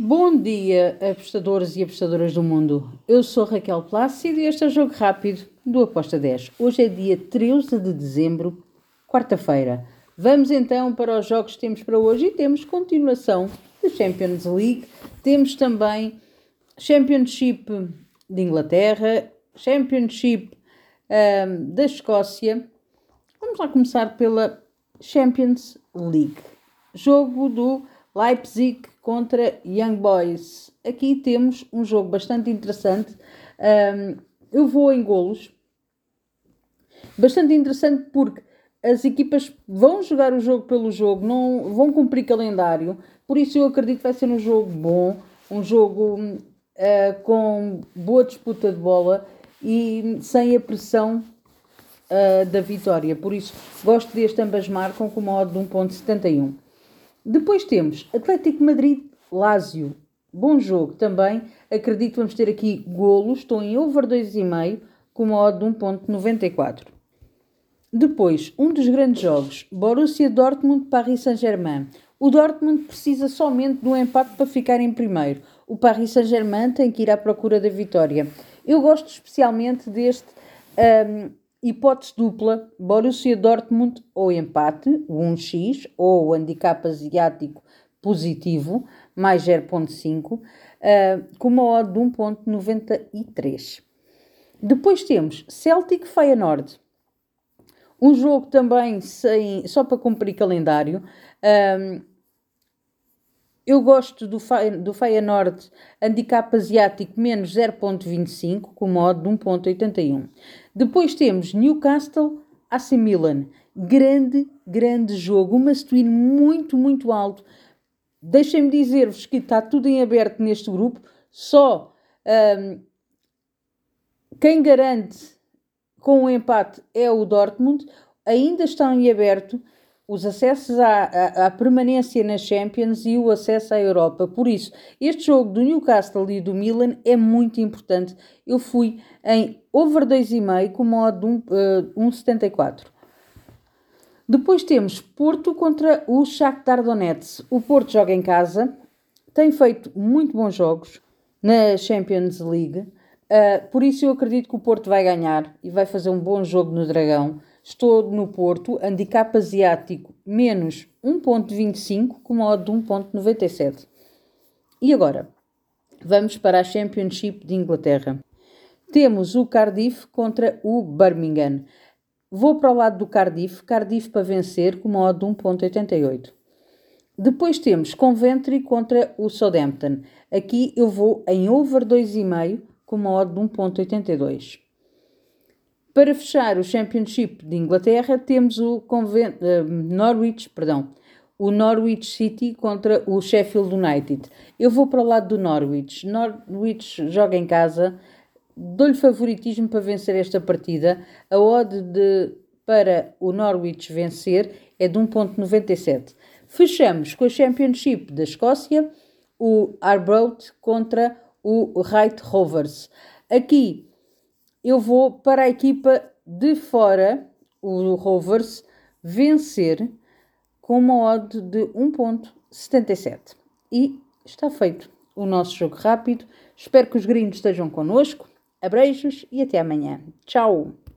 Bom dia, apostadores e apostadoras do mundo. Eu sou Raquel Plácido e este é o Jogo Rápido do Aposta 10. Hoje é dia 13 de dezembro, quarta-feira. Vamos então para os jogos que temos para hoje e temos continuação da Champions League. Temos também Championship de Inglaterra, Championship um, da Escócia. Vamos lá começar pela Champions League. Jogo do Leipzig contra Young Boys. Aqui temos um jogo bastante interessante. Um, eu vou em golos. Bastante interessante porque as equipas vão jogar o jogo pelo jogo, não vão cumprir calendário. Por isso eu acredito que vai ser um jogo bom, um jogo uh, com boa disputa de bola e sem a pressão uh, da vitória. Por isso gosto deste ambas marcam com uma odd de 1.71. Depois temos Atlético Madrid, Lazio. Bom jogo também. Acredito vamos ter aqui golos. Estou em over 2,5 com uma odd de 1.94. Depois, um dos grandes jogos, Borussia Dortmund, Paris Saint-Germain. O Dortmund precisa somente de um empate para ficar em primeiro. O Paris Saint-Germain tem que ir à procura da vitória. Eu gosto especialmente deste um, Hipótese dupla, Borussia Dortmund ou empate, o 1x, ou handicap asiático positivo, mais 0.5, uh, com uma odd de 1.93. Depois temos Celtic Feyenoord, um jogo também sem, só para cumprir calendário. Um, eu gosto do, do Feyenoord handicap asiático menos 0.25 com uma odd de 1.81. Depois temos Newcastle AC Milan. Grande, grande jogo. Uma must muito, muito alto. Deixem-me dizer-vos que está tudo em aberto neste grupo. Só um, quem garante com o empate é o Dortmund. Ainda estão em aberto os acessos à, à, à, permanência nas Champions e o acesso à Europa. Por isso, este jogo do Newcastle e do Milan é muito importante. Eu fui em over 2,5 com modo 1,74. Uh, Depois temos Porto contra o Shakhtar Donetsk. O Porto joga em casa, tem feito muito bons jogos na Champions League. Uh, por isso eu acredito que o Porto vai ganhar e vai fazer um bom jogo no Dragão. Estou no Porto, handicap asiático menos 1.25 com uma odd de 1.97. E agora, vamos para a Championship de Inglaterra. Temos o Cardiff contra o Birmingham. Vou para o lado do Cardiff, Cardiff para vencer com uma odd de 1.88. Depois temos Coventry contra o Southampton. Aqui eu vou em over 2,5 com uma de 1.82. Para fechar o Championship de Inglaterra, temos o Conven uh, Norwich, perdão, o Norwich City contra o Sheffield United. Eu vou para o lado do Norwich. Norwich joga em casa, dou-lhe favoritismo para vencer esta partida. A odd de, para o Norwich vencer é de 1.97. Fechamos com a Championship da Escócia, o Arbroath contra o Wright Rovers. Aqui eu vou para a equipa de fora, o Rovers, vencer com uma odd de 1.77. E está feito o nosso jogo rápido. Espero que os gringos estejam connosco. Abreijos e até amanhã. Tchau!